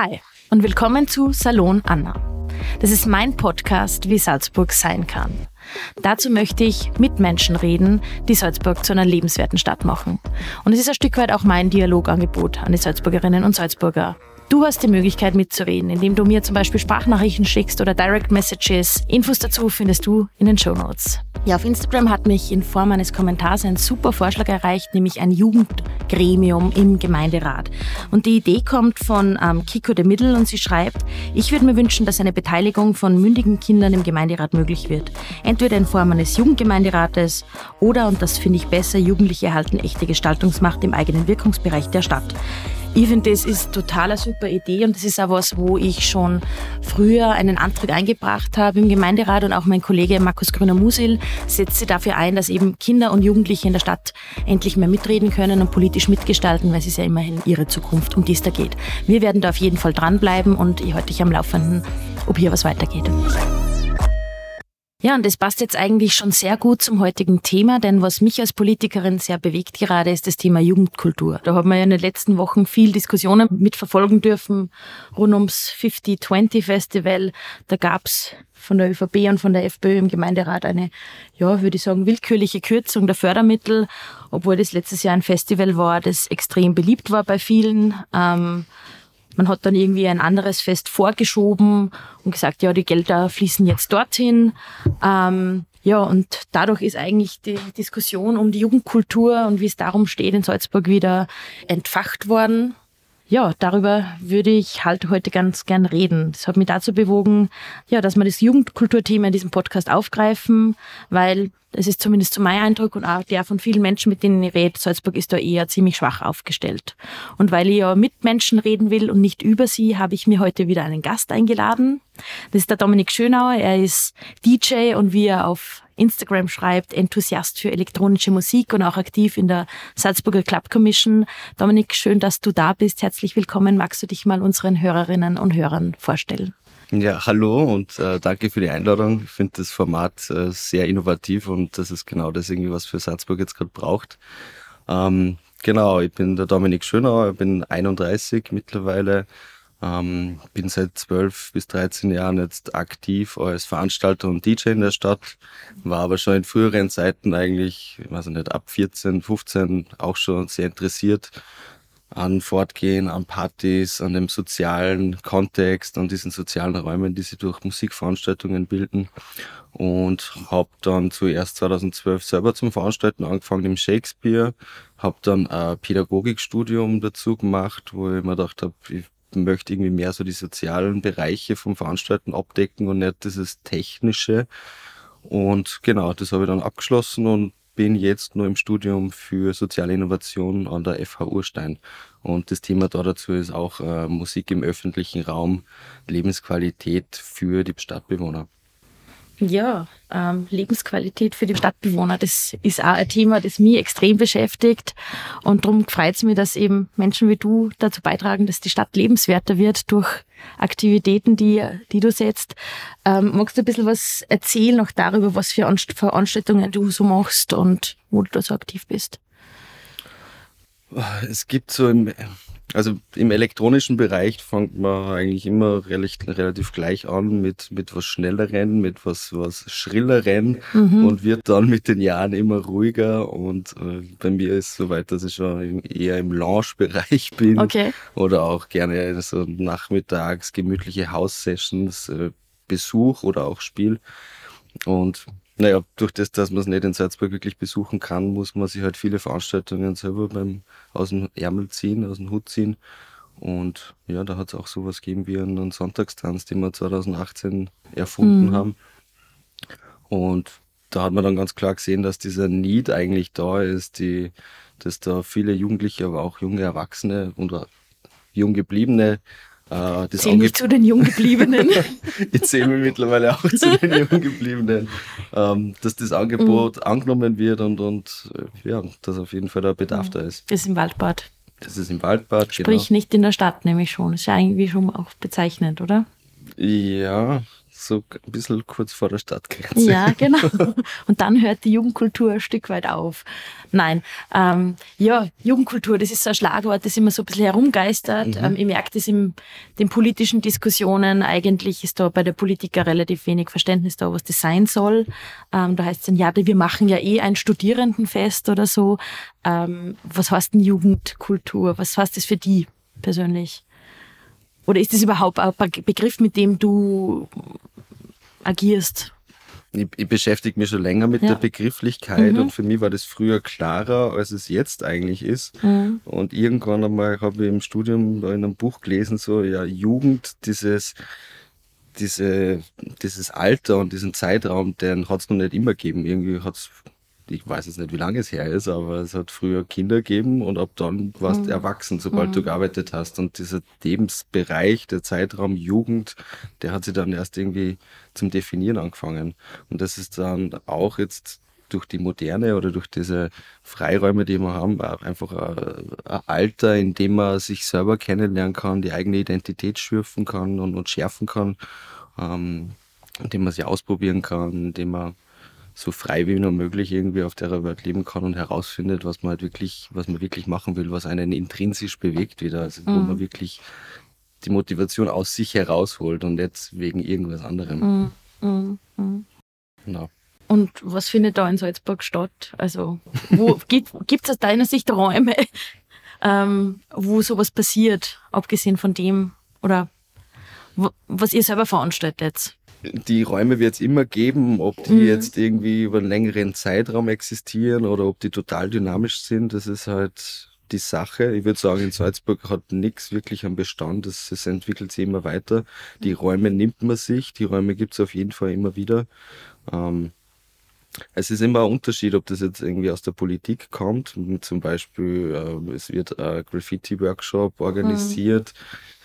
Hi und willkommen zu Salon Anna. Das ist mein Podcast, wie Salzburg sein kann. Dazu möchte ich mit Menschen reden, die Salzburg zu einer lebenswerten Stadt machen. Und es ist ein Stück weit auch mein Dialogangebot an die Salzburgerinnen und Salzburger. Du hast die Möglichkeit mitzureden, indem du mir zum Beispiel Sprachnachrichten schickst oder Direct Messages. Infos dazu findest du in den Show Notes. Ja, auf Instagram hat mich in Form eines Kommentars ein super Vorschlag erreicht, nämlich ein Jugendgremium im Gemeinderat. Und die Idee kommt von ähm, Kiko de Middel und sie schreibt, ich würde mir wünschen, dass eine Beteiligung von mündigen Kindern im Gemeinderat möglich wird. Entweder in Form eines Jugendgemeinderates oder, und das finde ich besser, Jugendliche erhalten echte Gestaltungsmacht im eigenen Wirkungsbereich der Stadt. Ich finde, das ist total eine super Idee und das ist auch was, wo ich schon früher einen Antrag eingebracht habe im Gemeinderat und auch mein Kollege Markus Grüner-Musil setzt sich dafür ein, dass eben Kinder und Jugendliche in der Stadt endlich mehr mitreden können und politisch mitgestalten, weil es ist ja immerhin ihre Zukunft, um die es da geht. Wir werden da auf jeden Fall dranbleiben und ich halte dich am Laufenden, ob hier was weitergeht. Ja, und das passt jetzt eigentlich schon sehr gut zum heutigen Thema, denn was mich als Politikerin sehr bewegt gerade, ist das Thema Jugendkultur. Da haben wir ja in den letzten Wochen viel Diskussionen mitverfolgen dürfen rund ums 50-20 Festival. Da gab's von der ÖVP und von der FPÖ im Gemeinderat eine, ja, würde ich sagen, willkürliche Kürzung der Fördermittel, obwohl das letztes Jahr ein Festival war, das extrem beliebt war bei vielen. Ähm, man hat dann irgendwie ein anderes Fest vorgeschoben und gesagt, ja, die Gelder fließen jetzt dorthin. Ähm, ja, und dadurch ist eigentlich die Diskussion um die Jugendkultur und wie es darum steht in Salzburg wieder entfacht worden ja, darüber würde ich halt heute ganz gern reden. Das hat mich dazu bewogen, ja, dass wir das Jugendkulturthema in diesem Podcast aufgreifen, weil es ist zumindest zu meinem Eindruck und auch der von vielen Menschen, mit denen ich rede, Salzburg ist da eher ziemlich schwach aufgestellt. Und weil ich ja mit Menschen reden will und nicht über sie, habe ich mir heute wieder einen Gast eingeladen. Das ist der Dominik Schönauer. Er ist DJ und wie er auf Instagram schreibt, Enthusiast für elektronische Musik und auch aktiv in der Salzburger Club Commission. Dominik, schön, dass du da bist. Herzlich willkommen. Magst du dich mal unseren Hörerinnen und Hörern vorstellen? Ja, hallo und äh, danke für die Einladung. Ich finde das Format äh, sehr innovativ und das ist genau das irgendwie, was für Salzburg jetzt gerade braucht. Ähm, genau, ich bin der Dominik Schönauer, ich bin 31 mittlerweile, ähm, bin seit 12 bis 13 Jahren jetzt aktiv als Veranstalter und DJ in der Stadt, war aber schon in früheren Zeiten eigentlich, ich weiß nicht, ab 14, 15 auch schon sehr interessiert an Fortgehen, an Partys, an dem sozialen Kontext, an diesen sozialen Räumen, die sich durch Musikveranstaltungen bilden. Und habe dann zuerst 2012 selber zum Veranstalten angefangen im Shakespeare, habe dann ein Pädagogikstudium dazu gemacht, wo ich mir gedacht habe, ich möchte irgendwie mehr so die sozialen Bereiche vom Veranstalten abdecken und nicht dieses Technische. Und genau, das habe ich dann abgeschlossen und bin jetzt nur im Studium für soziale Innovation an der FH Urstein. Und das Thema da dazu ist auch äh, Musik im öffentlichen Raum, Lebensqualität für die Stadtbewohner. Ja, ähm, Lebensqualität für die Stadtbewohner, das ist auch ein Thema, das mich extrem beschäftigt. Und darum freut es mich, dass eben Menschen wie du dazu beitragen, dass die Stadt lebenswerter wird durch Aktivitäten, die, die du setzt. Ähm, magst du ein bisschen was erzählen noch darüber, was für Veranstaltungen du so machst und wo du da so aktiv bist? Es gibt so im, also im elektronischen Bereich fängt man eigentlich immer relativ, gleich an mit, mit was Schnelleren, mit was, was Schrilleren mhm. und wird dann mit den Jahren immer ruhiger. Und äh, bei mir ist es so weit, dass ich schon eher im Lounge-Bereich bin okay. oder auch gerne so nachmittags gemütliche House-Sessions, äh, Besuch oder auch Spiel. Und naja, durch das, dass man es nicht in Salzburg wirklich besuchen kann, muss man sich halt viele Veranstaltungen selber beim aus dem Ärmel ziehen, aus dem Hut ziehen. Und ja, da hat es auch sowas gegeben wie einen Sonntagstanz, den wir 2018 erfunden mhm. haben. Und da hat man dann ganz klar gesehen, dass dieser Need eigentlich da ist, die, dass da viele Jugendliche, aber auch junge Erwachsene und jung gebliebene äh, das Zähl nicht zu den Junggebliebenen. ich zähle mich mittlerweile auch zu den Junggebliebenen. Ähm, dass das Angebot mhm. angenommen wird und, und äh, ja, dass auf jeden Fall der Bedarf mhm. da ist. Das ist im Waldbad. Das ist im Waldbad, Sprich genau. nicht in der Stadt, nämlich schon. Das ist ja irgendwie schon auch bezeichnend, oder? Ja, so ein bisschen kurz vor der Stadtgrenze. Ja, genau. Und dann hört die Jugendkultur ein Stück weit auf. Nein, ähm, ja, Jugendkultur, das ist so ein Schlagwort, das immer so ein bisschen herumgeistert. Mhm. Ähm, ich merke das in den politischen Diskussionen. Eigentlich ist da bei der Politiker relativ wenig Verständnis da, was das sein soll. Ähm, da heißt es dann, ja, wir machen ja eh ein Studierendenfest oder so. Ähm, was heißt denn Jugendkultur? Was heißt das für die persönlich? Oder ist das überhaupt ein Begriff, mit dem du agierst? Ich, ich beschäftige mich schon länger mit ja. der Begrifflichkeit mhm. und für mich war das früher klarer, als es jetzt eigentlich ist. Mhm. Und irgendwann einmal habe ich im Studium in einem Buch gelesen, so, ja, Jugend, dieses, diese, dieses Alter und diesen Zeitraum, den hat es noch nicht immer gegeben. Irgendwie hat es ich weiß jetzt nicht, wie lange es her ist, aber es hat früher Kinder gegeben und ab dann warst du mhm. erwachsen, sobald mhm. du gearbeitet hast. Und dieser Lebensbereich, der Zeitraum Jugend, der hat sich dann erst irgendwie zum Definieren angefangen. Und das ist dann auch jetzt durch die Moderne oder durch diese Freiräume, die wir haben, einfach ein, Alter, in dem man sich selber kennenlernen kann, die eigene Identität schürfen kann und, und schärfen kann, ähm, in dem man sich ausprobieren kann, in dem man so frei wie nur möglich irgendwie auf der Welt leben kann und herausfindet, was man halt wirklich, was man wirklich machen will, was einen intrinsisch bewegt wieder, also wo mhm. man wirklich die Motivation aus sich herausholt und jetzt wegen irgendwas anderem. Mhm. Mhm. mhm. Genau. Und was findet da in Salzburg statt? Also, wo gibt es aus deiner Sicht Räume, ähm, wo sowas passiert, abgesehen von dem oder was ihr selber veranstaltet? Die Räume wird es immer geben, ob die mhm. jetzt irgendwie über einen längeren Zeitraum existieren oder ob die total dynamisch sind, das ist halt die Sache. Ich würde sagen, in Salzburg hat nichts wirklich am Bestand, es, es entwickelt sich immer weiter. Die Räume nimmt man sich, die Räume gibt es auf jeden Fall immer wieder. Ähm, es ist immer ein Unterschied, ob das jetzt irgendwie aus der Politik kommt. Zum Beispiel, äh, es wird ein Graffiti-Workshop organisiert. Mhm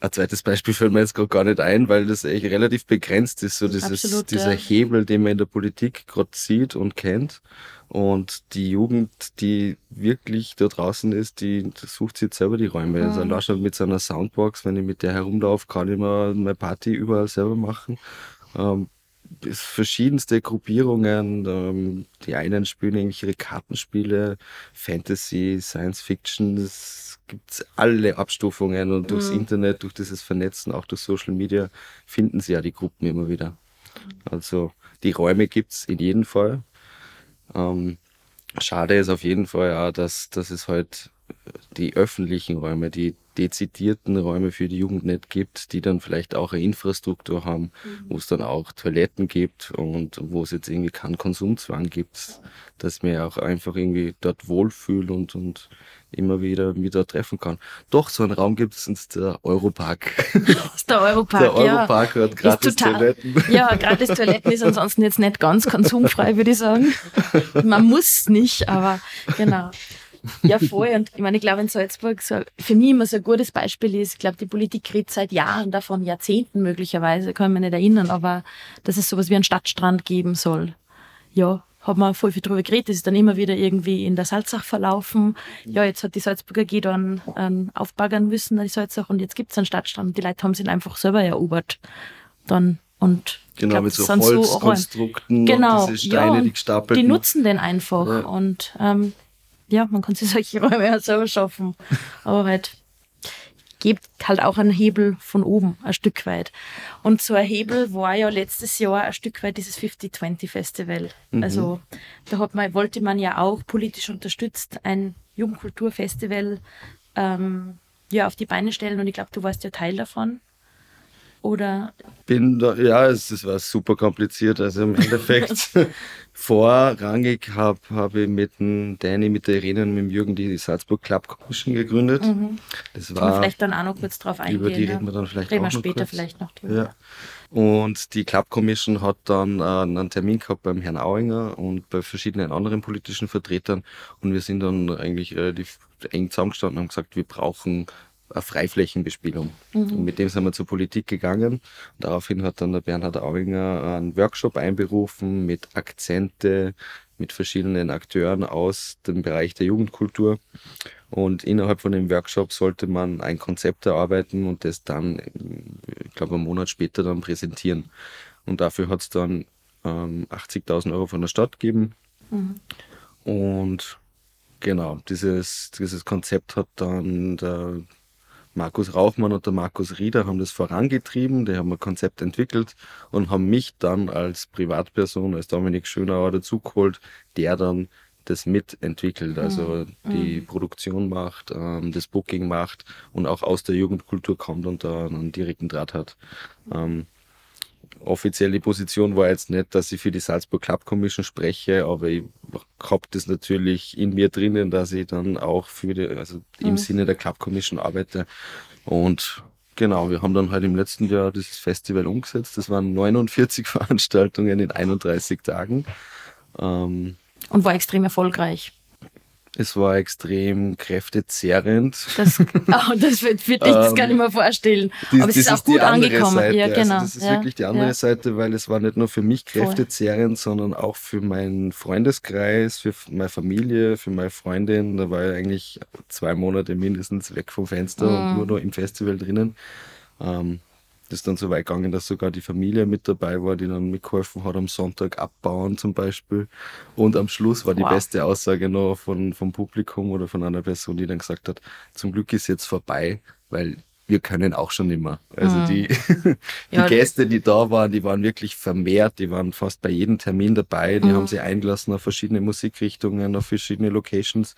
ein zweites Beispiel fällt mir jetzt gerade gar nicht ein, weil das eigentlich relativ begrenzt ist, so dieses, Absolut, dieser ja. Hebel, den man in der Politik gerade sieht und kennt. Und die Jugend, die wirklich da draußen ist, die sucht sich jetzt selber die Räume. Also mhm. Also schon mit seiner Soundbox, wenn ich mit der herumlaufe, kann ich mal meine Party überall selber machen. Ähm, verschiedenste Gruppierungen. Ähm, die einen spielen irgendwelche Kartenspiele, Fantasy, Science Fiction. Das gibt es alle Abstufungen und durchs mhm. Internet, durch dieses Vernetzen, auch durch Social Media, finden sie ja die Gruppen immer wieder. Also die Räume gibt es in jedem Fall. Ähm, schade ist auf jeden Fall ja, dass, dass es halt die öffentlichen Räume, die dezidierten Räume für die Jugend nicht gibt, die dann vielleicht auch eine Infrastruktur haben, mhm. wo es dann auch Toiletten gibt und wo es jetzt irgendwie keinen Konsumzwang gibt, dass man auch einfach irgendwie dort wohlfühlt und, und immer wieder wieder treffen kann. Doch, so einen Raum gibt es, ist der Europark. Ist der Europark, Der Europark ja. hat gratis total, Toiletten. Ja, gratis Toiletten ist ansonsten jetzt nicht ganz konsumfrei, würde ich sagen. Man muss nicht, aber genau. Ja, voll. Und ich meine, ich glaube, in Salzburg so, für mich immer so ein gutes Beispiel ist, ich glaube, die Politik redet seit Jahren davon, Jahrzehnten möglicherweise, kann ich mich nicht erinnern, aber dass es sowas wie einen Stadtstrand geben soll. Ja, hat man voll viel drüber geredet. Das ist dann immer wieder irgendwie in der Salzach verlaufen. Ja, jetzt hat die Salzburger G dann ähm, aufbaggern müssen, die Salzach, und jetzt gibt es einen Stadtstrand. Die Leute haben sich einfach selber erobert. Dann, und Genau, glaub, mit so Holzkonstrukten so genau, diese Steine, ja, die gestapelt. Die nutzen den einfach. Ja. Und ähm, ja, man kann sich solche Räume ja selber schaffen. Aber halt gibt halt auch einen Hebel von oben, ein Stück weit. Und so ein Hebel war ja letztes Jahr ein Stück weit dieses 50-20 Festival. Mhm. Also da hat man, wollte man ja auch politisch unterstützt ein Jugendkulturfestival ähm, ja, auf die Beine stellen und ich glaube, du warst ja Teil davon. Oder? Bin da, ja, es, es war super kompliziert. Also im Endeffekt vorrangig habe hab ich mit dem Danny, mit der Irene und mit dem Jürgen die Salzburg Club Commission gegründet. Mhm. Das war, wir vielleicht dann auch noch kurz drauf eingehen. Über die reden wir dann vielleicht reden auch wir später kurz. vielleicht noch drüber. Ja. Und die Club Commission hat dann äh, einen Termin gehabt beim Herrn Auinger und bei verschiedenen anderen politischen Vertretern. Und wir sind dann eigentlich relativ eng zusammengestanden und haben gesagt, wir brauchen eine Freiflächenbespielung. Mhm. Und mit dem sind wir zur Politik gegangen. Daraufhin hat dann der Bernhard Auinger einen Workshop einberufen mit Akzente, mit verschiedenen Akteuren aus dem Bereich der Jugendkultur. Und innerhalb von dem Workshop sollte man ein Konzept erarbeiten und das dann glaube einen Monat später dann präsentieren. Und dafür hat es dann ähm, 80.000 Euro von der Stadt gegeben. Mhm. Und genau, dieses, dieses Konzept hat dann der Markus Raufmann und der Markus Rieder haben das vorangetrieben, die haben ein Konzept entwickelt und haben mich dann als Privatperson, als Dominik Schönauer dazugeholt, der dann das mitentwickelt, also mhm. die mhm. Produktion macht, ähm, das Booking macht und auch aus der Jugendkultur kommt und da einen direkten Draht hat. Ähm, offizielle Position war jetzt nicht, dass ich für die Salzburg Club Commission spreche, aber ich habe das natürlich in mir drinnen, dass ich dann auch für die, also im mhm. Sinne der Club Commission arbeite. Und genau, wir haben dann halt im letzten Jahr dieses Festival umgesetzt. Das waren 49 Veranstaltungen in 31 Tagen. Ähm, und war extrem erfolgreich. Es war extrem kräftezehrend. Das, oh, das wird, wird ich das gar nicht mehr vorstellen. Die, Aber es ist auch gut angekommen. Seite. Ja, genau. Also das ist ja, wirklich die andere ja. Seite, weil es war nicht nur für mich kräftezehrend, Voll. sondern auch für meinen Freundeskreis, für meine Familie, für meine Freundin. Da war ich eigentlich zwei Monate mindestens weg vom Fenster mhm. und nur noch im Festival drinnen. Ähm, das ist dann so weit gegangen, dass sogar die Familie mit dabei war, die dann mitgeholfen hat am Sonntag abbauen zum Beispiel. Und am Schluss war die wow. beste Aussage noch von, vom Publikum oder von einer Person, die dann gesagt hat, zum Glück ist jetzt vorbei, weil wir können auch schon immer. Also mhm. die, die ja, Gäste, die da waren, die waren wirklich vermehrt, die waren fast bei jedem Termin dabei, die mhm. haben sie eingelassen auf verschiedene Musikrichtungen, auf verschiedene Locations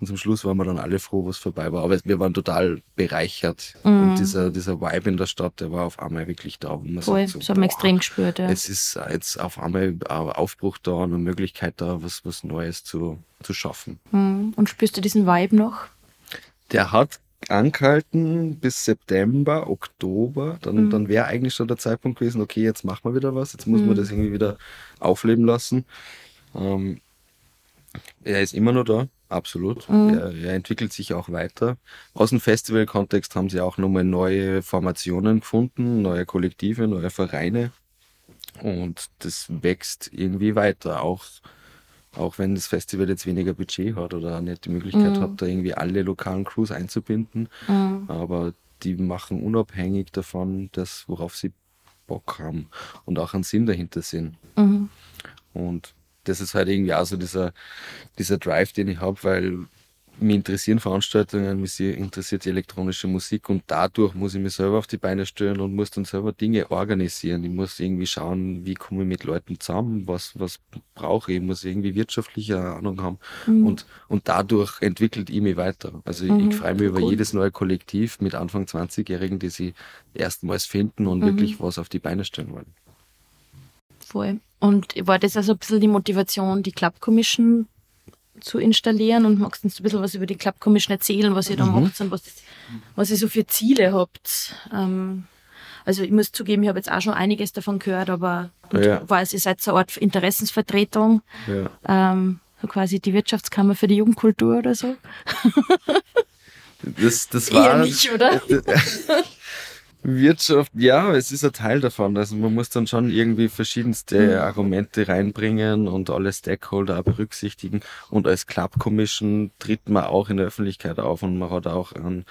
und zum Schluss waren wir dann alle froh, was vorbei war. Aber wir waren total bereichert mhm. und dieser, dieser Vibe in der Stadt, der war auf einmal wirklich da. Wo man Voll, so, das haben wir extrem gespürt. Ja. Es ist jetzt auf einmal Aufbruch da und eine Möglichkeit da, was, was Neues zu, zu schaffen. Und spürst du diesen Vibe noch? Der hat angehalten bis September, Oktober. Dann, mhm. dann wäre eigentlich schon der Zeitpunkt gewesen, okay, jetzt machen wir wieder was, jetzt muss mhm. man das irgendwie wieder aufleben lassen. Ähm, er ist immer noch da, absolut. Mhm. Er, er, entwickelt sich auch weiter. Aus dem Festival-Kontext haben sie auch nochmal neue Formationen gefunden, neue Kollektive, neue Vereine. Und das wächst irgendwie weiter. Auch auch wenn das Festival jetzt weniger Budget hat oder nicht die Möglichkeit mhm. hat, da irgendwie alle lokalen Crews einzubinden. Mhm. Aber die machen unabhängig davon das, worauf sie Bock haben und auch einen Sinn dahinter sehen. Mhm. Und das ist halt irgendwie auch so dieser, dieser Drive, den ich habe, weil mich interessieren Veranstaltungen, mich interessiert die elektronische Musik und dadurch muss ich mich selber auf die Beine stellen und muss dann selber Dinge organisieren. Ich muss irgendwie schauen, wie komme ich mit Leuten zusammen, was, was brauche ich, ich muss irgendwie wirtschaftliche Ahnung haben mhm. und, und dadurch entwickelt ich mich weiter. Also mhm. ich freue mich über jedes neue Kollektiv mit Anfang 20-Jährigen, die sie erstmals finden und mhm. wirklich was auf die Beine stellen wollen. Voll. Und war das also ein bisschen die Motivation, die Club Commission zu installieren und magst uns ein bisschen was über die Club Commission erzählen, was ihr da mhm. macht und was, was ihr so für Ziele habt. Ähm, also ich muss zugeben, ich habe jetzt auch schon einiges davon gehört, aber ja. weiß, ihr seid so eine Art Interessensvertretung. Ja. Ähm, so quasi die Wirtschaftskammer für die Jugendkultur oder so. Das, das war. Eher nicht, oder? Wirtschaft, ja, es ist ein Teil davon. Also man muss dann schon irgendwie verschiedenste mhm. Argumente reinbringen und alle Stakeholder auch berücksichtigen. Und als Club Commission tritt man auch in der Öffentlichkeit auf und man hat auch ein,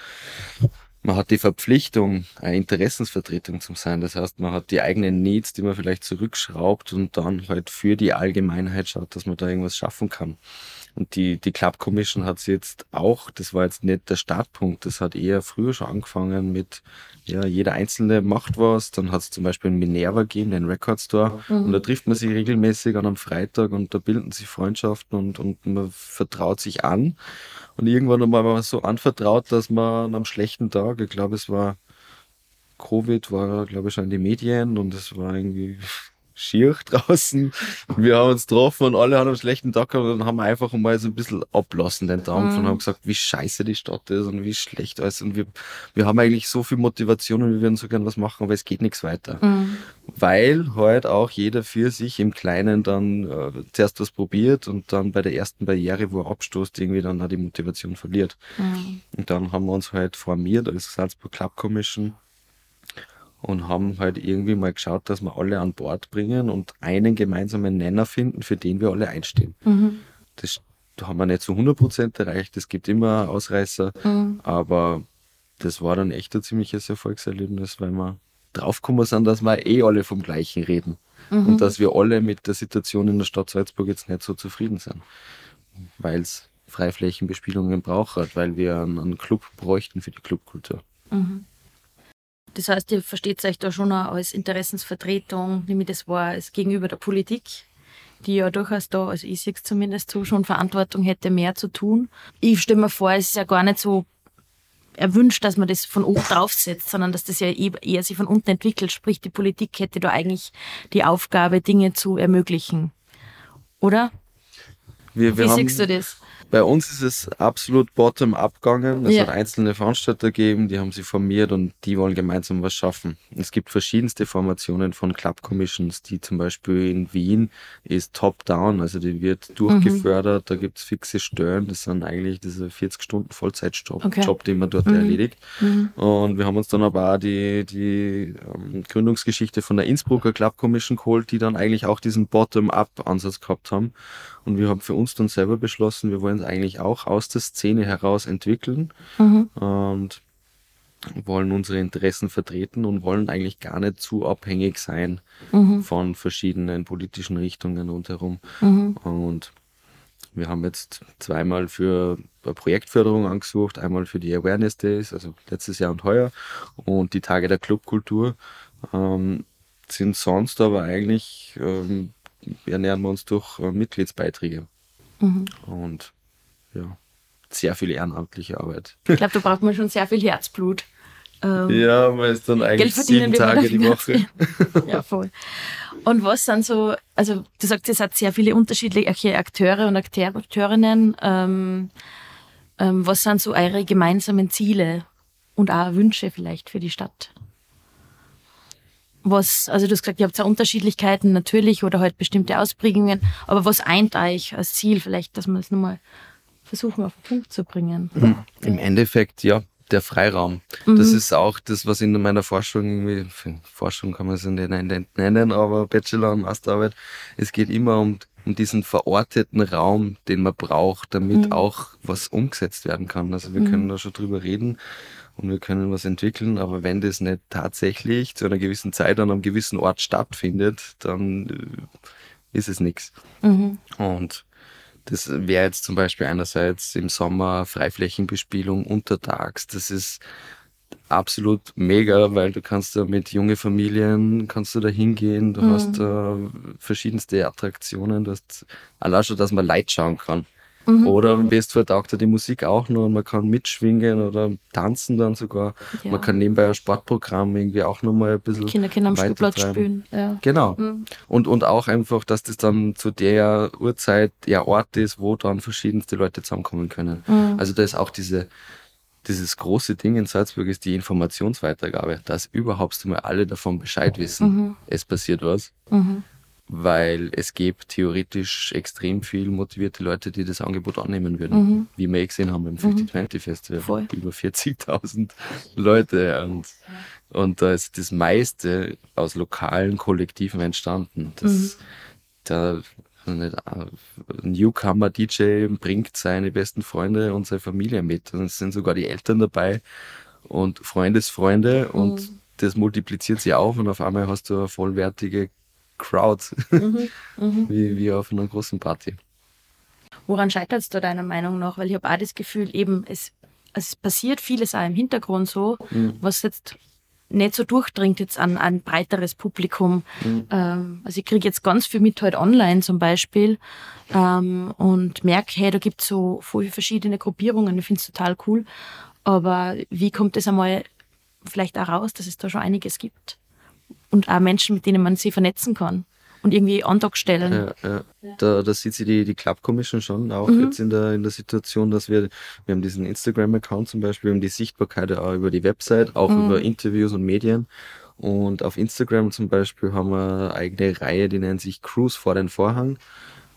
man hat die Verpflichtung, eine Interessensvertretung zu sein. Das heißt, man hat die eigenen Needs, die man vielleicht zurückschraubt und dann halt für die Allgemeinheit schaut, dass man da irgendwas schaffen kann. Und die, die Club Commission hat jetzt auch, das war jetzt nicht der Startpunkt, das hat eher früher schon angefangen mit, ja, jeder Einzelne macht was. Dann hat es zum Beispiel einen Minerva gegeben, den Record Store. Mhm. Und da trifft man sich regelmäßig an einem Freitag und da bilden sich Freundschaften und, und man vertraut sich an. Und irgendwann einmal war man so anvertraut, dass man an einem schlechten Tag, ich glaube, es war Covid, war, glaube ich, schon in den Medien und es war irgendwie schier draußen. Wir haben uns getroffen und alle haben einen schlechten Tag gehabt und dann haben wir einfach mal so ein bisschen ablassen den Dampf mhm. und haben gesagt, wie scheiße die Stadt ist und wie schlecht alles. Und wir, wir haben eigentlich so viel Motivation und wir würden so gern was machen, aber es geht nichts weiter. Mhm. Weil halt auch jeder für sich im Kleinen dann äh, zuerst was probiert und dann bei der ersten Barriere, wo er abstoßt, irgendwie dann auch die Motivation verliert. Mhm. Und dann haben wir uns halt formiert als Salzburg Club Commission und haben halt irgendwie mal geschaut, dass wir alle an Bord bringen und einen gemeinsamen Nenner finden, für den wir alle einstehen. Mhm. Das haben wir nicht zu 100 Prozent erreicht. Es gibt immer Ausreißer, mhm. aber das war dann echt ein ziemliches Erfolgserlebnis, weil wir draufgekommen sind, dass wir eh alle vom Gleichen reden. Mhm. Und dass wir alle mit der Situation in der Stadt Salzburg jetzt nicht so zufrieden sind. Weil es Freiflächenbespielungen braucht, weil wir einen, einen Club bräuchten für die Clubkultur. Mhm. Das heißt, ihr versteht euch da schon auch als Interessensvertretung, nämlich das war es gegenüber der Politik, die ja durchaus da, also ich sehe es zumindest so, schon Verantwortung hätte, mehr zu tun. Ich stelle mir vor, es ist ja gar nicht so erwünscht, dass man das von oben draufsetzt, sondern dass das ja eher sich von unten entwickelt. Sprich, die Politik hätte da eigentlich die Aufgabe, Dinge zu ermöglichen. Oder? Wir, wir Wie siehst du das? Bei uns ist es absolut bottom-up gegangen. Es ja. hat einzelne Veranstalter gegeben, die haben sich formiert und die wollen gemeinsam was schaffen. Es gibt verschiedenste Formationen von Club Commissions, die zum Beispiel in Wien ist top-down, also die wird durchgefördert, mhm. da gibt es fixe Stellen, das sind eigentlich diese 40 Stunden Vollzeitjob, okay. Job, den man dort mhm. erledigt. Mhm. Und wir haben uns dann aber auch die, die ähm, Gründungsgeschichte von der Innsbrucker Club Commission geholt, die dann eigentlich auch diesen Bottom-up-Ansatz gehabt haben. Und wir haben für uns dann selber beschlossen, wir wollen es eigentlich auch aus der Szene heraus entwickeln mhm. und wollen unsere Interessen vertreten und wollen eigentlich gar nicht zu abhängig sein mhm. von verschiedenen politischen Richtungen rundherum. Mhm. Und wir haben jetzt zweimal für Projektförderung angesucht, einmal für die Awareness Days, also letztes Jahr und heuer, und die Tage der Clubkultur. Ähm, sind sonst aber eigentlich ähm, ernähren wir uns durch äh, Mitgliedsbeiträge. Mhm. Und ja, sehr viel ehrenamtliche Arbeit. Ich glaube, da braucht man schon sehr viel Herzblut. Ähm, ja, man ist dann eigentlich sieben Tage die Woche. ja, voll. Und was sind so, also du sagst, es hat sehr viele unterschiedliche Akteure und Akteurinnen. Ähm, ähm, was sind so eure gemeinsamen Ziele und auch Wünsche vielleicht für die Stadt? was, also du hast gesagt, ihr habt ja Unterschiedlichkeiten natürlich oder halt bestimmte Ausprägungen, aber was eint euch als Ziel? Vielleicht, dass wir das nochmal versuchen auf den Punkt zu bringen. Mhm. Im Endeffekt, ja, der Freiraum. Mhm. Das ist auch das, was in meiner Forschung, Forschung kann man es nicht nennen, aber Bachelor- und Masterarbeit, es geht immer um, um diesen verorteten Raum, den man braucht, damit mhm. auch was umgesetzt werden kann. Also wir mhm. können da schon drüber reden und wir können was entwickeln, aber wenn das nicht tatsächlich zu einer gewissen Zeit an einem gewissen Ort stattfindet, dann äh, ist es nichts. Mhm. Und das wäre jetzt zum Beispiel einerseits im Sommer Freiflächenbespielung untertags. Das ist absolut mega, weil du kannst da mit junge Familien kannst du da hingehen, du mhm. hast äh, verschiedenste Attraktionen, du hast allein schon, dass man Leid schauen kann. Mhm. Oder am besten taugt die Musik auch noch und man kann mitschwingen oder tanzen dann sogar. Ja. Man kann nebenbei ein Sportprogramm irgendwie auch noch mal ein bisschen. Kinder können am Spielplatz spielen. Ja. Genau. Mhm. Und, und auch einfach, dass das dann zu der Uhrzeit der Ort ist, wo dann verschiedenste Leute zusammenkommen können. Mhm. Also da ist auch diese, dieses große Ding in Salzburg ist die Informationsweitergabe, dass überhaupt mal alle davon Bescheid wissen, mhm. es passiert was. Weil es gibt theoretisch extrem viel motivierte Leute, die das Angebot annehmen würden, mhm. wie wir eh gesehen haben im 50-20 mhm. Festival. Voll. Über 40.000 Leute und, und da ist das meiste aus lokalen Kollektiven entstanden. Das, mhm. der, ein Newcomer-DJ bringt seine besten Freunde und seine Familie mit. Und es sind sogar die Eltern dabei und Freundesfreunde und mhm. das multipliziert sich auf und auf einmal hast du eine vollwertige Crowd, mhm, mhm. wie, wie auf einer großen Party. Woran scheitert es da deiner Meinung nach? Weil ich habe auch das Gefühl, eben, es, es passiert vieles auch im Hintergrund so, mhm. was jetzt nicht so durchdringt jetzt an ein breiteres Publikum. Mhm. Ähm, also ich kriege jetzt ganz viel mit heute halt online zum Beispiel ähm, und merke, hey, da gibt es so viele verschiedene Gruppierungen, ich finde es total cool. Aber wie kommt es einmal vielleicht auch raus, dass es da schon einiges gibt? Und auch Menschen, mit denen man sich vernetzen kann und irgendwie Antrag stellen. Ja, ja. Da, da sieht sie die, die Club Commission schon auch mhm. jetzt in der, in der Situation, dass wir, wir haben diesen Instagram-Account zum Beispiel, wir haben die Sichtbarkeit auch über die Website, auch mhm. über Interviews und Medien. Und auf Instagram zum Beispiel haben wir eine eigene Reihe, die nennt sich Cruise vor den Vorhang.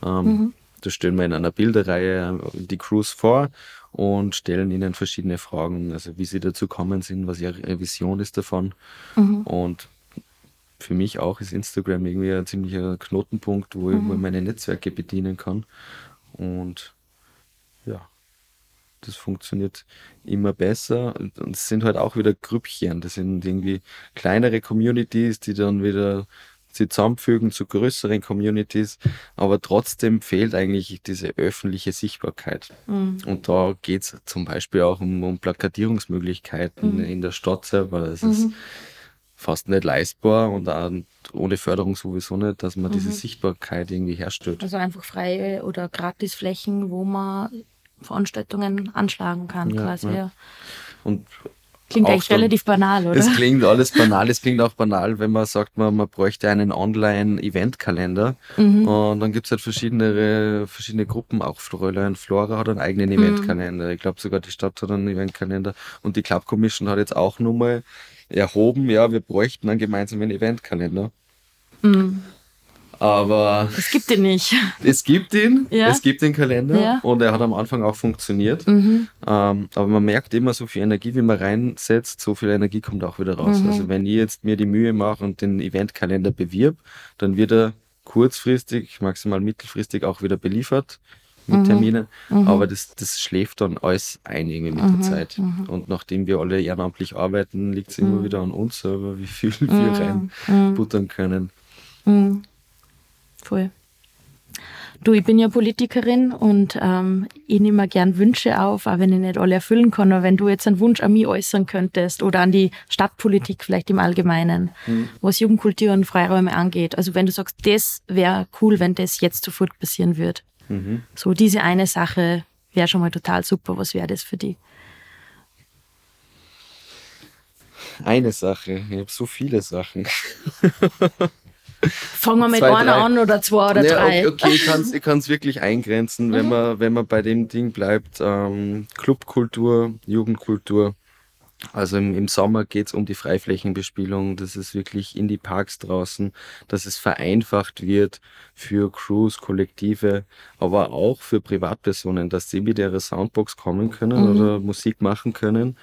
Ähm, mhm. Da stellen wir in einer Bilderreihe die Cruise vor und stellen ihnen verschiedene Fragen, also wie sie dazu kommen sind, was ihre Vision ist davon. Mhm. Und für mich auch ist Instagram irgendwie ein ziemlicher Knotenpunkt, wo, mhm. ich, meine Netzwerke bedienen kann. Und ja. das funktioniert immer besser. Und es sind halt auch wieder Grüppchen. Das sind irgendwie kleinere Communities, die dann wieder sie zusammenfügen zu größeren Communities, aber trotzdem fehlt eigentlich diese öffentliche Sichtbarkeit. Mhm. Und da geht es zum Beispiel auch um, um Plakatierungsmöglichkeiten mhm. in der Stadt selber. Das mhm. ist fast nicht leistbar und auch ohne Förderung sowieso nicht, dass man diese mhm. Sichtbarkeit irgendwie herstellt. Also einfach freie oder Gratisflächen, wo man Veranstaltungen anschlagen kann, ja, quasi. Ja. Und Klingt eigentlich relativ banal, oder? Es klingt alles banal. Es klingt auch banal, wenn man sagt, man, man bräuchte einen Online-Eventkalender. Mhm. Und dann gibt es halt verschiedene, verschiedene Gruppen. Auch Fräulein Flora hat einen eigenen mhm. Eventkalender. Ich glaube sogar die Stadt hat einen Eventkalender. Und die Club Commission hat jetzt auch nochmal erhoben, ja, wir bräuchten einen gemeinsamen Eventkalender. Mhm. Aber. Es gibt ihn nicht. Es gibt ihn, ja. es gibt den Kalender ja. und er hat am Anfang auch funktioniert. Mhm. Ähm, aber man merkt immer, so viel Energie, wie man reinsetzt, so viel Energie kommt auch wieder raus. Mhm. Also wenn ich jetzt mir die Mühe mache und den Eventkalender bewirb, dann wird er kurzfristig, maximal mittelfristig auch wieder beliefert mit mhm. Terminen. Mhm. Aber das, das schläft dann alles ein irgendwie mit der mhm. Zeit. Mhm. Und nachdem wir alle ehrenamtlich arbeiten, liegt es immer wieder an uns selber, wie viel wir reinbuttern können. Voll. Du, ich bin ja Politikerin und ähm, ich nehme gern Wünsche auf, auch wenn ich nicht alle erfüllen kann. Aber wenn du jetzt einen Wunsch an mich äußern könntest oder an die Stadtpolitik vielleicht im Allgemeinen, mhm. was Jugendkultur und Freiräume angeht. Also wenn du sagst, das wäre cool, wenn das jetzt sofort passieren würde. Mhm. So diese eine Sache wäre schon mal total super. Was wäre das für dich? Eine Sache. Ich habe so viele Sachen. Fangen wir mit zwei, einer drei. an oder zwei oder nee, drei. Okay, ich kann es wirklich eingrenzen, wenn, mhm. man, wenn man bei dem Ding bleibt. Ähm, Clubkultur, Jugendkultur. Also im, im Sommer geht es um die Freiflächenbespielung, dass es wirklich in die Parks draußen, dass es vereinfacht wird für Crews, Kollektive, aber auch für Privatpersonen, dass sie mit ihrer Soundbox kommen können mhm. oder Musik machen können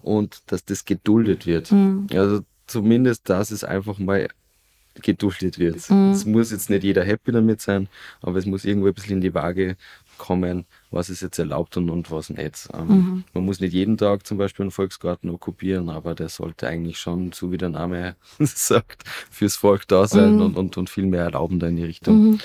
und dass das geduldet wird. Mhm. Also zumindest, dass es einfach mal geduldet wird. Mhm. Es muss jetzt nicht jeder happy damit sein, aber es muss irgendwo ein bisschen in die Waage kommen, was ist jetzt erlaubt und, und was nicht. Ähm, mhm. Man muss nicht jeden Tag zum Beispiel einen Volksgarten okkupieren, aber der sollte eigentlich schon, so wie der Name sagt, fürs Volk da sein mhm. und, und, und viel mehr erlauben da in die Richtung. Mhm.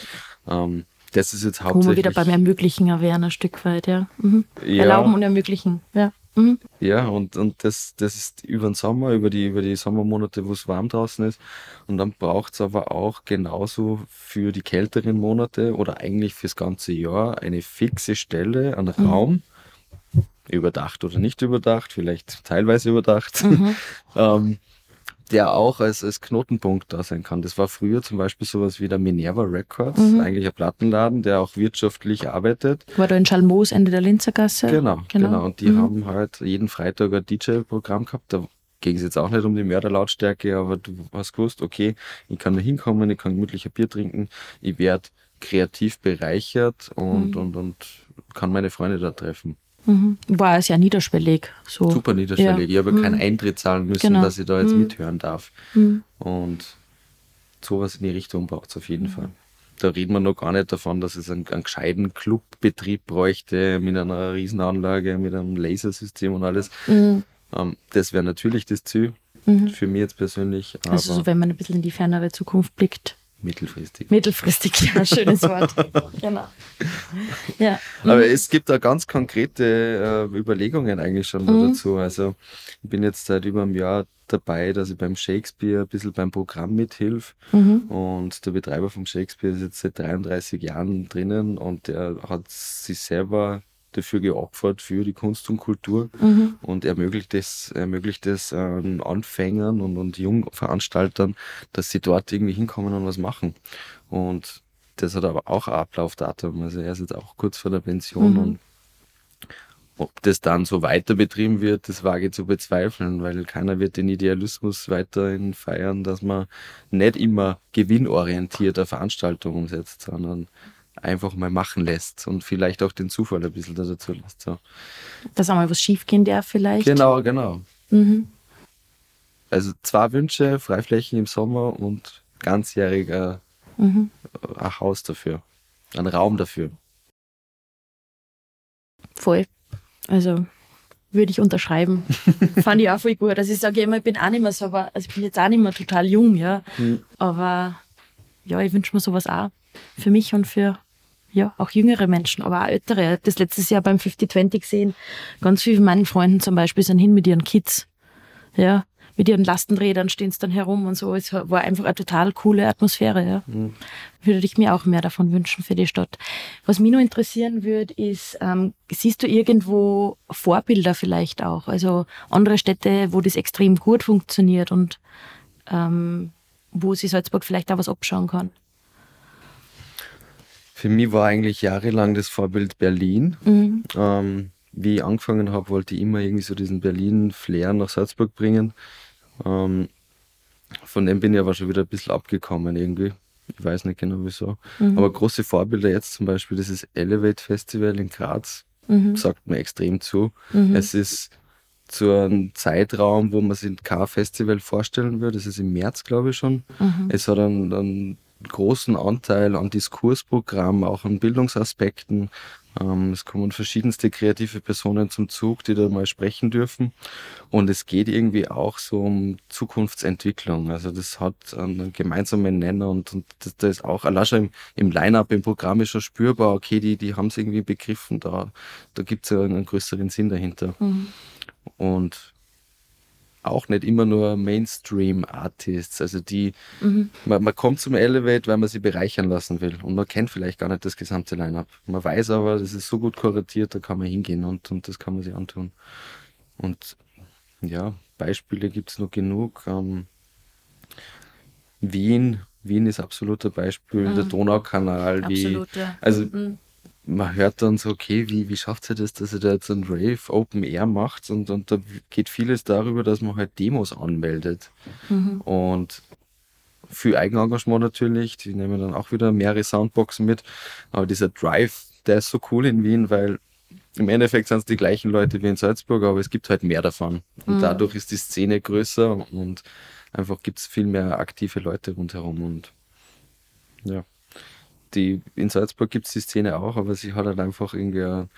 Ähm, das ist jetzt hauptsächlich. Wo wir wieder beim Ermöglichen erwähnen, ein Stück weit, ja. Mhm. ja. Erlauben und ermöglichen, ja. Mhm. Ja, und, und das, das ist über den Sommer, über die, über die Sommermonate, wo es warm draußen ist. Und dann braucht es aber auch genauso für die kälteren Monate oder eigentlich fürs ganze Jahr eine fixe Stelle, einen mhm. Raum, überdacht oder nicht überdacht, vielleicht teilweise überdacht, mhm. ähm, der auch als, als Knotenpunkt da sein kann. Das war früher zum Beispiel sowas wie der Minerva Records, mhm. eigentlich ein Plattenladen, der auch wirtschaftlich arbeitet. War da in Schalmoos, Ende der Linzergasse? Genau, genau. genau. Und die mhm. haben halt jeden Freitag ein DJ-Programm gehabt. Da ging es jetzt auch nicht um die Mörderlautstärke, aber du hast gewusst, okay, ich kann da hinkommen, ich kann gemütlich ein Bier trinken, ich werde kreativ bereichert und, mhm. und, und kann meine Freunde da treffen. Mhm. War es ja niederschwellig. So. Super niederschwellig. Ja. Ich habe mhm. keinen Eintritt zahlen müssen, genau. dass ich da jetzt mhm. mithören darf. Mhm. Und sowas in die Richtung braucht es auf jeden mhm. Fall. Da reden wir noch gar nicht davon, dass es einen, einen gescheiten Clubbetrieb bräuchte mit einer Riesenanlage, mit einem Lasersystem und alles. Mhm. Ähm, das wäre natürlich das Ziel. Für mich jetzt persönlich. also so, wenn man ein bisschen in die fernere Zukunft blickt. Mittelfristig. Mittelfristig, ja, schönes Wort. genau. Ja. Aber mhm. es gibt da ganz konkrete äh, Überlegungen eigentlich schon mhm. dazu. Also ich bin jetzt seit über einem Jahr dabei, dass ich beim Shakespeare ein bisschen beim Programm mithilf. Mhm. Und der Betreiber vom Shakespeare ist jetzt seit 33 Jahren drinnen und der hat sich selber dafür geopfert für die Kunst und Kultur mhm. und ermöglicht es, ermöglicht es äh, Anfängern und, und Jungveranstaltern, dass sie dort irgendwie hinkommen und was machen. Und das hat aber auch ein Ablaufdatum. Also er ist jetzt auch kurz vor der Pension mhm. und ob das dann so weiter betrieben wird, das wage ich zu bezweifeln, weil keiner wird den Idealismus weiterhin feiern, dass man nicht immer gewinnorientiert eine Veranstaltung umsetzt, sondern einfach mal machen lässt und vielleicht auch den Zufall ein bisschen dazu lässt. So. Dass auch mal was schief gehen darf vielleicht. Genau, genau. Mhm. Also zwei Wünsche, Freiflächen im Sommer und ganzjähriger mhm. ein Haus dafür, ein Raum dafür. Voll. Also würde ich unterschreiben. Fand ich auch voll gut. Also ich sage immer, ich bin auch nicht mehr so, aber also ich bin jetzt auch nicht mehr total jung, ja. Mhm. Aber ja, ich wünsche mir sowas auch. Für mich und für ja, auch jüngere Menschen, aber auch ältere. Ich habe das letztes Jahr beim 50-20 gesehen. Ganz viele von meinen Freunden zum Beispiel sind hin mit ihren Kids. Ja, mit ihren Lastenrädern stehen sie dann herum und so. Es war einfach eine total coole Atmosphäre. Ja. Mhm. Würde ich mir auch mehr davon wünschen für die Stadt. Was mich noch interessieren würde, ist, ähm, siehst du irgendwo Vorbilder vielleicht auch? Also andere Städte, wo das extrem gut funktioniert und ähm, wo sich Salzburg vielleicht auch was abschauen kann? Für mich war eigentlich jahrelang das Vorbild Berlin. Mhm. Ähm, wie ich angefangen habe, wollte ich immer irgendwie so diesen Berlin-Flair nach Salzburg bringen. Ähm, von dem bin ich aber schon wieder ein bisschen abgekommen irgendwie. Ich weiß nicht genau wieso. Mhm. Aber große Vorbilder jetzt zum Beispiel dieses Elevate Festival in Graz mhm. sagt mir extrem zu. Mhm. Es ist zu einem Zeitraum, wo man sich kein Festival vorstellen würde. Das ist im März, glaube ich schon. Mhm. Es hat einen, einen großen Anteil an Diskursprogramm, auch an Bildungsaspekten. Ähm, es kommen verschiedenste kreative Personen zum Zug, die da mal sprechen dürfen. Und es geht irgendwie auch so um Zukunftsentwicklung. Also das hat einen gemeinsamen Nenner und, und das, das ist auch allein schon im, im Line-Up, im Programm ist schon spürbar, okay, die, die haben es irgendwie begriffen, da, da gibt es ja einen größeren Sinn dahinter. Mhm. Und auch nicht immer nur Mainstream-Artists. Also die, mhm. man, man, kommt zum Elevate, weil man sie bereichern lassen will. Und man kennt vielleicht gar nicht das gesamte Line-Up. Man weiß aber, das ist so gut kuratiert, da kann man hingehen und, und das kann man sich antun. Und ja, Beispiele gibt es noch genug. Ähm, Wien, Wien ist absoluter Beispiel, mhm. der Donaukanal, wie, ja. also mhm man hört dann so, okay, wie, wie schafft sie das, dass er da jetzt ein Rave Open Air macht und, und da geht vieles darüber, dass man halt Demos anmeldet. Mhm. Und viel Eigenengagement natürlich, die nehmen dann auch wieder mehrere Soundboxen mit, aber dieser Drive, der ist so cool in Wien, weil im Endeffekt sind es die gleichen Leute wie in Salzburg, aber es gibt halt mehr davon. Und mhm. dadurch ist die Szene größer und einfach gibt es viel mehr aktive Leute rundherum und ja die, in Salzburg gibt es die Szene auch, aber sie hat halt einfach irgendwie eine,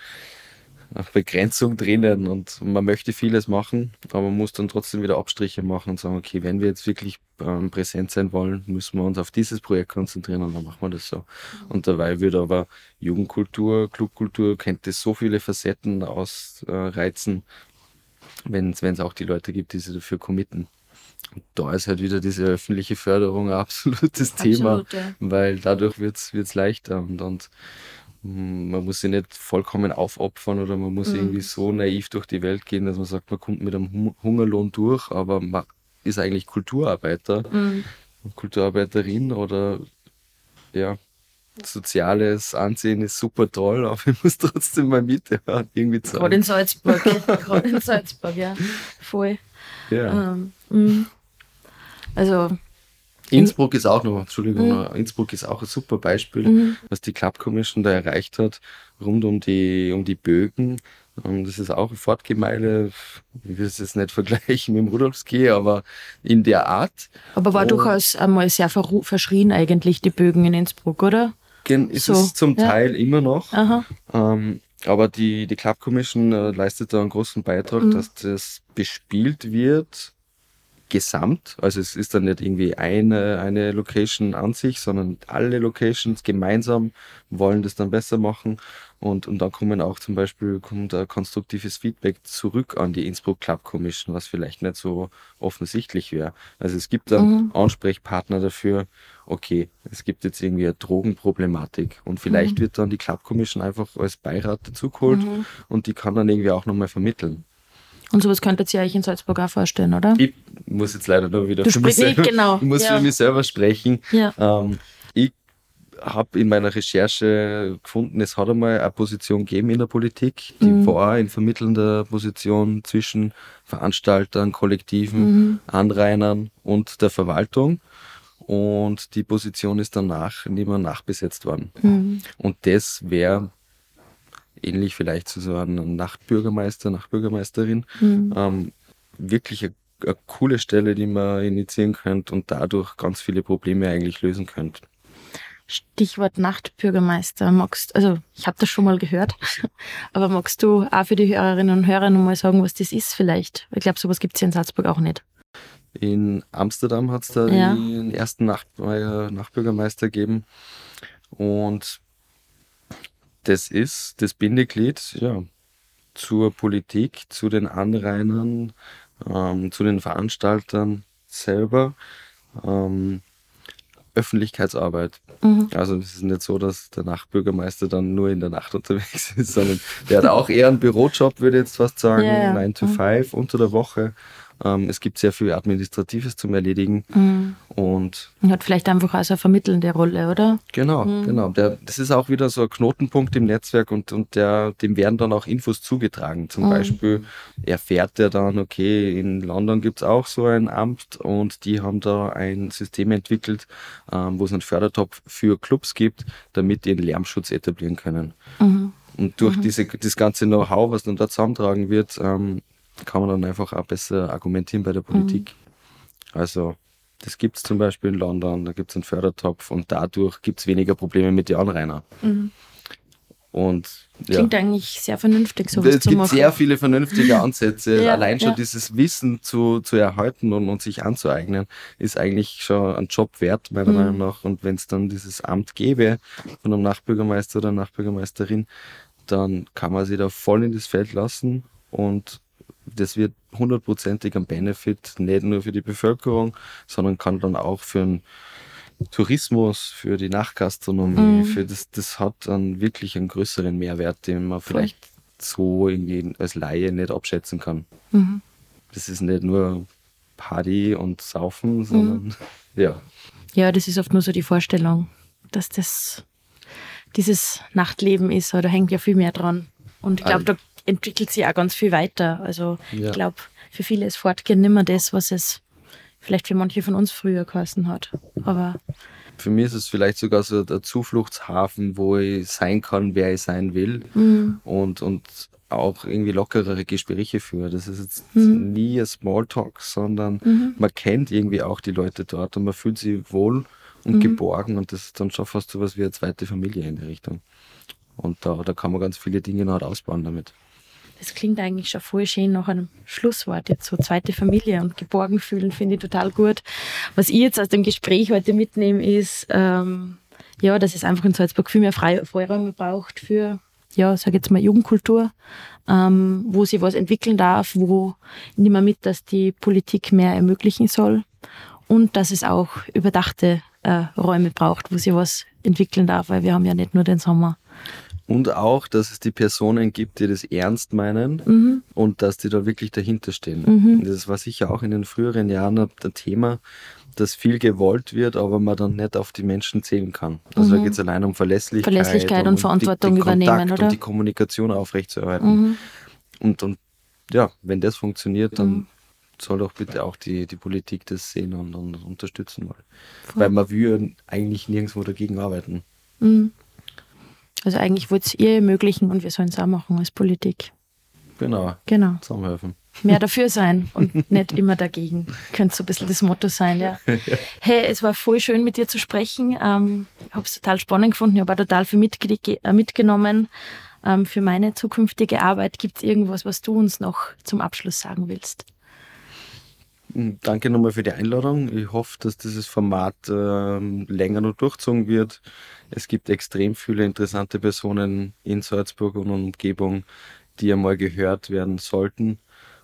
eine Begrenzung drinnen und man möchte vieles machen, aber man muss dann trotzdem wieder Abstriche machen und sagen, okay, wenn wir jetzt wirklich ähm, präsent sein wollen, müssen wir uns auf dieses Projekt konzentrieren und dann machen wir das so. Und dabei würde aber Jugendkultur, Clubkultur, könnte so viele Facetten ausreizen, wenn es auch die Leute gibt, die sich dafür committen. Da ist halt wieder diese öffentliche Förderung ein absolutes Thema, Absolut, ja. weil dadurch wird es leichter und, und hm, man muss sich nicht vollkommen aufopfern oder man muss mhm. irgendwie so naiv durch die Welt gehen, dass man sagt, man kommt mit einem Hungerlohn durch, aber man ist eigentlich Kulturarbeiter, mhm. Kulturarbeiterin oder ja, soziales Ansehen ist super toll, aber ich muss trotzdem mal Miete irgendwie zahlen. Gerade in Salzburg, gerade in Salzburg, ja, voll. Ja. Ähm, mhm. also Innsbruck ist auch noch, Entschuldigung, mhm. Innsbruck ist auch ein super Beispiel, mhm. was die Club Commission da erreicht hat, rund um die, um die Bögen. Und das ist auch eine Fortgemeinde, ich will es jetzt nicht vergleichen mit dem Rudolfski, aber in der Art. Aber war und durchaus einmal sehr verschrien eigentlich, die Bögen in Innsbruck, oder? Ist so, es zum ja. Teil immer noch. Ähm, aber die, die Club Commission äh, leistet da einen großen Beitrag, mhm. dass das bespielt wird, gesamt. Also es ist dann nicht irgendwie eine, eine Location an sich, sondern alle Locations gemeinsam wollen das dann besser machen. Und, und dann kommen auch zum Beispiel kommt ein konstruktives Feedback zurück an die Innsbruck Club Commission, was vielleicht nicht so offensichtlich wäre. Also es gibt dann mhm. Ansprechpartner dafür, okay, es gibt jetzt irgendwie eine Drogenproblematik und vielleicht mhm. wird dann die Club Commission einfach als Beirat dazugeholt mhm. und die kann dann irgendwie auch nochmal vermitteln. Und sowas könntet ihr euch in Salzburg auch vorstellen, oder? Ich muss jetzt leider nur wieder du für mich selber, genau. ich muss ja. für mich selber sprechen. Ja. Ähm, ich habe in meiner Recherche gefunden, es hat einmal eine Position gegeben in der Politik, die mhm. war in vermittelnder Position zwischen Veranstaltern, Kollektiven, mhm. Anrainern und der Verwaltung. Und die Position ist danach nicht mehr nachbesetzt worden. Mhm. Und das wäre ähnlich vielleicht zu so einem Nachtbürgermeister, Nachtbürgermeisterin, mhm. ähm, wirklich eine, eine coole Stelle, die man initiieren könnte und dadurch ganz viele Probleme eigentlich lösen könnte. Stichwort Nachtbürgermeister. Magst, also ich habe das schon mal gehört, aber magst du auch für die Hörerinnen und Hörer nochmal sagen, was das ist vielleicht? Ich glaube, sowas gibt es hier in Salzburg auch nicht. In Amsterdam hat es da ja. den ersten Nacht, äh, Nachbürgermeister gegeben. Und das ist das Bindeglied ja, zur Politik, zu den Anrainern, ähm, zu den Veranstaltern selber. Ähm, Öffentlichkeitsarbeit. Mhm. Also es ist nicht so, dass der Nachtbürgermeister dann nur in der Nacht unterwegs ist, sondern der hat auch eher einen Bürojob, würde ich jetzt fast sagen, ja. 9 to 5 mhm. unter der Woche. Ähm, es gibt sehr viel Administratives zum Erledigen. Mhm. Und hat vielleicht einfach also eine vermittelnde Rolle, oder? Genau, mhm. genau. Der, das ist auch wieder so ein Knotenpunkt im Netzwerk und, und der, dem werden dann auch Infos zugetragen. Zum mhm. Beispiel erfährt er dann, okay, in London gibt es auch so ein Amt und die haben da ein System entwickelt, ähm, wo es einen Fördertopf für Clubs gibt, damit die den Lärmschutz etablieren können. Mhm. Und durch mhm. diese, das ganze Know-how, was dann da zusammentragen wird, ähm, kann man dann einfach auch besser argumentieren bei der Politik. Mhm. Also das gibt es zum Beispiel in London, da gibt es einen Fördertopf und dadurch gibt es weniger Probleme mit den Anrainern. Mhm. Und, ja. Klingt eigentlich sehr vernünftig, sowas es zu machen. Es gibt sehr viele vernünftige Ansätze. ja, Allein schon ja. dieses Wissen zu, zu erhalten und, und sich anzueignen, ist eigentlich schon ein Job wert, meiner mhm. Meinung nach. Und wenn es dann dieses Amt gäbe von einem Nachbürgermeister oder Nachbürgermeisterin, dann kann man sich da voll in das Feld lassen und das wird hundertprozentig ein Benefit, nicht nur für die Bevölkerung, sondern kann dann auch für den Tourismus, für die Nachtgastronomie, mhm. für das, das hat dann wirklich einen größeren Mehrwert, den man vielleicht so irgendwie als Laie nicht abschätzen kann. Mhm. Das ist nicht nur Party und Saufen, mhm. sondern mhm. ja. Ja, das ist oft nur so die Vorstellung, dass das dieses Nachtleben ist, aber da hängt ja viel mehr dran. Und ich glaube, da entwickelt sich auch ganz viel weiter. Also ja. ich glaube, für viele ist Fortgehen nicht mehr das, was es vielleicht für manche von uns früher geheißen hat. Aber für mich ist es vielleicht sogar so der Zufluchtshafen, wo ich sein kann, wer ich sein will mhm. und, und auch irgendwie lockerere Gespräche führe. Das ist jetzt mhm. nie ein Smalltalk, sondern mhm. man kennt irgendwie auch die Leute dort und man fühlt sich wohl und mhm. geborgen und das ist dann schon fast so was wie eine zweite Familie in der Richtung. Und da, da kann man ganz viele Dinge noch ausbauen damit. Das klingt eigentlich schon voll schön nach einem Schlusswort. Jetzt so zweite Familie und geborgen fühlen finde ich total gut. Was ich jetzt aus dem Gespräch heute mitnehme, ist, ähm, ja, dass es einfach in Salzburg viel mehr Freiräume braucht für, ja, sag jetzt mal Jugendkultur, ähm, wo sie was entwickeln darf, wo nehmen wir mit, dass die Politik mehr ermöglichen soll und dass es auch überdachte äh, Räume braucht, wo sie was entwickeln darf, weil wir haben ja nicht nur den Sommer. Und auch, dass es die Personen gibt, die das ernst meinen mhm. und dass die da wirklich dahinter stehen. Mhm. Das war sicher auch in den früheren Jahren ein Thema, dass viel gewollt wird, aber man dann nicht auf die Menschen zählen kann. Also mhm. da geht es allein um Verlässlichkeit, Verlässlichkeit und, und Verantwortung die, übernehmen, oder? Und die Kommunikation aufrechtzuerhalten. Mhm. Und, und ja, wenn das funktioniert, dann mhm. soll doch bitte auch die, die Politik das sehen und, und unterstützen. Weil, weil man will eigentlich nirgendwo dagegen arbeiten. Mhm. Also eigentlich wollt ihr ermöglichen und wir sollen es auch machen als Politik. Genau. Genau. Zusammenhelfen. Mehr dafür sein und nicht immer dagegen. Könnte so ein bisschen das Motto sein, ja. Hey, es war voll schön mit dir zu sprechen. Ähm, ich habe es total spannend gefunden. Ich habe auch total viel äh, mitgenommen. Ähm, für meine zukünftige Arbeit gibt es irgendwas, was du uns noch zum Abschluss sagen willst? Hm, danke nochmal für die Einladung. Ich hoffe, dass dieses Format ähm, länger noch durchzogen wird. Es gibt extrem viele interessante Personen in Salzburg und Umgebung, die einmal gehört werden sollten.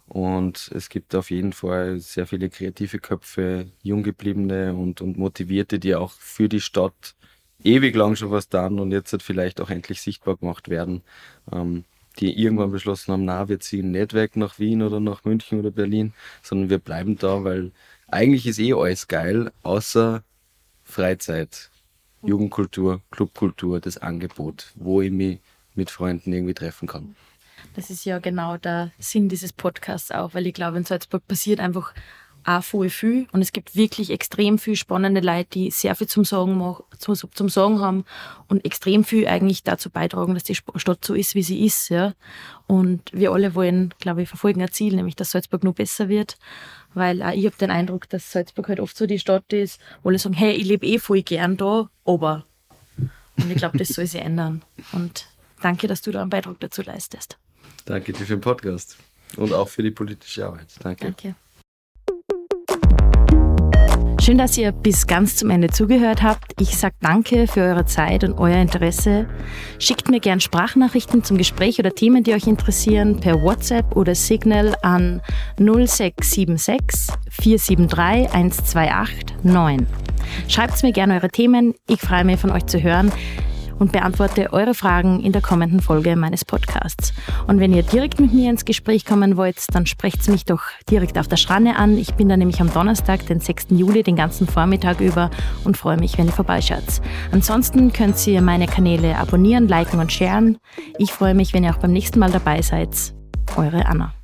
Und es gibt auf jeden Fall sehr viele kreative Köpfe, junggebliebene und, und motivierte, die auch für die Stadt ewig lang schon was tun und jetzt halt vielleicht auch endlich sichtbar gemacht werden. Ähm, die irgendwann beschlossen haben, na, wir ziehen nicht weg nach Wien oder nach München oder Berlin, sondern wir bleiben da, weil eigentlich ist eh alles geil, außer Freizeit, Jugendkultur, Clubkultur, das Angebot, wo ich mich mit Freunden irgendwie treffen kann. Das ist ja genau der Sinn dieses Podcasts auch, weil ich glaube, in Salzburg passiert einfach auch voll viel. Und es gibt wirklich extrem viel spannende Leute, die sehr viel zum Sagen, zum, zum Sagen haben und extrem viel eigentlich dazu beitragen, dass die Stadt so ist, wie sie ist. Ja. Und wir alle wollen, glaube ich, verfolgen ein Ziel, nämlich dass Salzburg noch besser wird. Weil auch ich habe den Eindruck, dass Salzburg halt oft so die Stadt ist, wo alle sagen, hey, ich lebe eh voll gern da, aber Und ich glaube, das soll sich ändern. Und danke, dass du da einen Beitrag dazu leistest. Danke dir für den Podcast und auch für die politische Arbeit. Danke. Danke. Schön, dass ihr bis ganz zum Ende zugehört habt. Ich sage danke für eure Zeit und euer Interesse. Schickt mir gern Sprachnachrichten zum Gespräch oder Themen, die euch interessieren, per WhatsApp oder Signal an 0676 473 128 9. Schreibt mir gerne eure Themen. Ich freue mich von euch zu hören und beantworte eure Fragen in der kommenden Folge meines Podcasts. Und wenn ihr direkt mit mir ins Gespräch kommen wollt, dann sprecht mich doch direkt auf der Schranne an. Ich bin da nämlich am Donnerstag, den 6. Juli, den ganzen Vormittag über und freue mich, wenn ihr vorbeischaut. Ansonsten könnt ihr meine Kanäle abonnieren, liken und sharen. Ich freue mich, wenn ihr auch beim nächsten Mal dabei seid. Eure Anna.